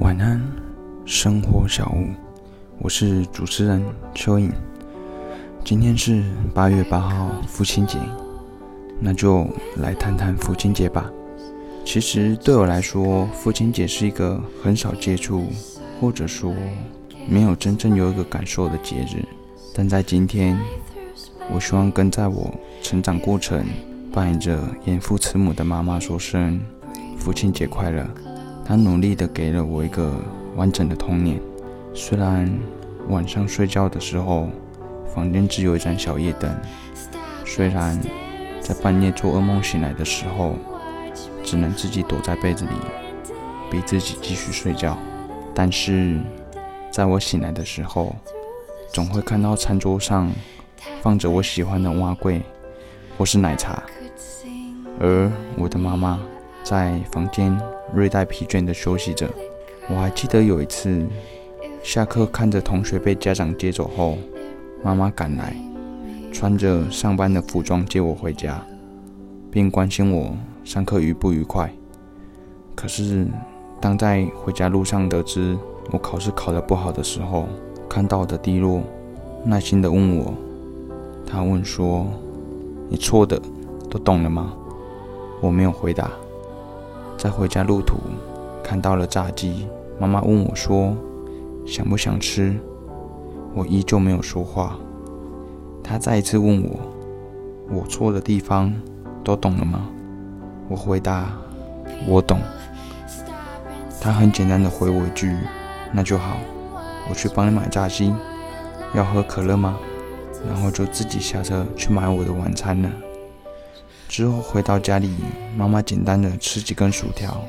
晚安，生活小屋，我是主持人蚯蚓。今天是八月八号，父亲节，那就来谈谈父亲节吧。其实对我来说，父亲节是一个很少接触，或者说没有真正有一个感受的节日。但在今天，我希望跟在我成长过程扮演着严父慈母的妈妈说声父亲节快乐。她努力的给了我一个完整的童年，虽然晚上睡觉的时候，房间只有一盏小夜灯，虽然在半夜做噩梦醒来的时候，只能自己躲在被子里，逼自己继续睡觉，但是在我醒来的时候，总会看到餐桌上放着我喜欢的蛙柜或是奶茶，而我的妈妈在房间。略带疲倦的休息着。我还记得有一次下课，看着同学被家长接走后，妈妈赶来，穿着上班的服装接我回家，并关心我上课愉不愉快。可是当在回家路上得知我考试考得不好的时候，看到我的低落，耐心地问我，他问说：“你错的都懂了吗？”我没有回答。在回家路途，看到了炸鸡，妈妈问我说：“想不想吃？”我依旧没有说话。她再一次问我：“我错的地方都懂了吗？”我回答：“我懂。”她很简单的回我一句：“那就好，我去帮你买炸鸡。要喝可乐吗？”然后就自己下车去买我的晚餐了。之后回到家里，妈妈简单的吃几根薯条，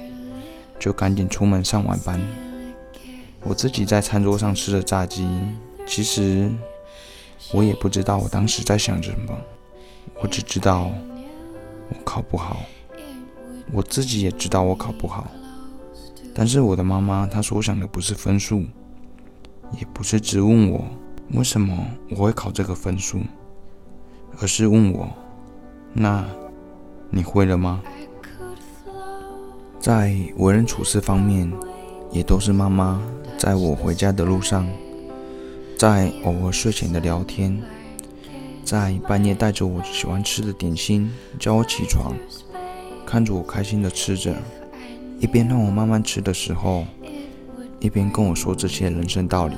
就赶紧出门上晚班。我自己在餐桌上吃的炸鸡，其实我也不知道我当时在想什么，我只知道我考不好，我自己也知道我考不好。但是我的妈妈她所想的不是分数，也不是只问我为什么我会考这个分数，而是问我那。你会了吗？在为人处事方面，也都是妈妈在我回家的路上，在偶尔睡前的聊天，在半夜带着我喜欢吃的点心叫我起床，看着我开心的吃着，一边让我慢慢吃的时候，一边跟我说这些人生道理，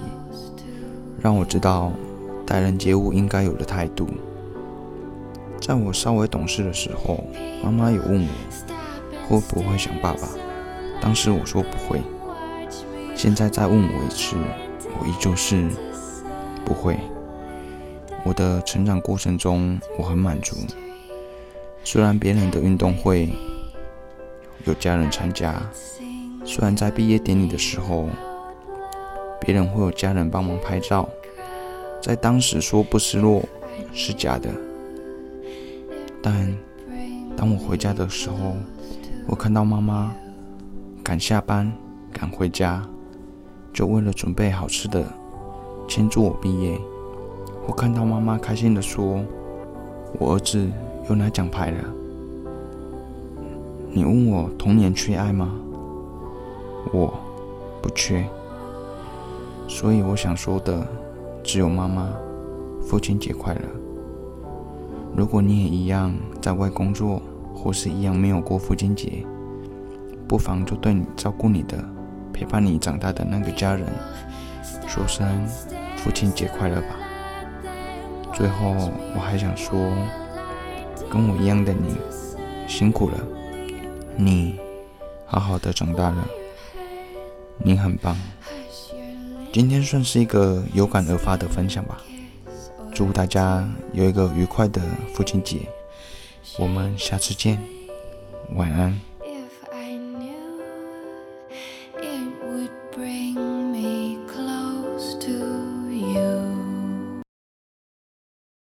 让我知道待人接物应该有的态度。在我稍微懂事的时候，妈妈有问我会不会想爸爸，当时我说不会。现在再问我一次，我依旧是不会。我的成长过程中，我很满足。虽然别人的运动会有家人参加，虽然在毕业典礼的时候，别人会有家人帮忙拍照，在当时说不失落是假的。但当我回家的时候，我看到妈妈赶下班赶回家，就为了准备好吃的，庆祝我毕业。我看到妈妈开心的说：“我儿子又拿奖牌了。”你问我童年缺爱吗？我不缺。所以我想说的只有妈妈，父亲节快乐。如果你也一样在外工作，或是一样没有过父亲节，不妨就对你照顾你的、陪伴你长大的那个家人说声父亲节快乐吧。最后，我还想说，跟我一样的你，辛苦了，你好好的长大了，你很棒。今天算是一个有感而发的分享吧。祝大家有一个愉快的父亲节，我们下次见，晚安。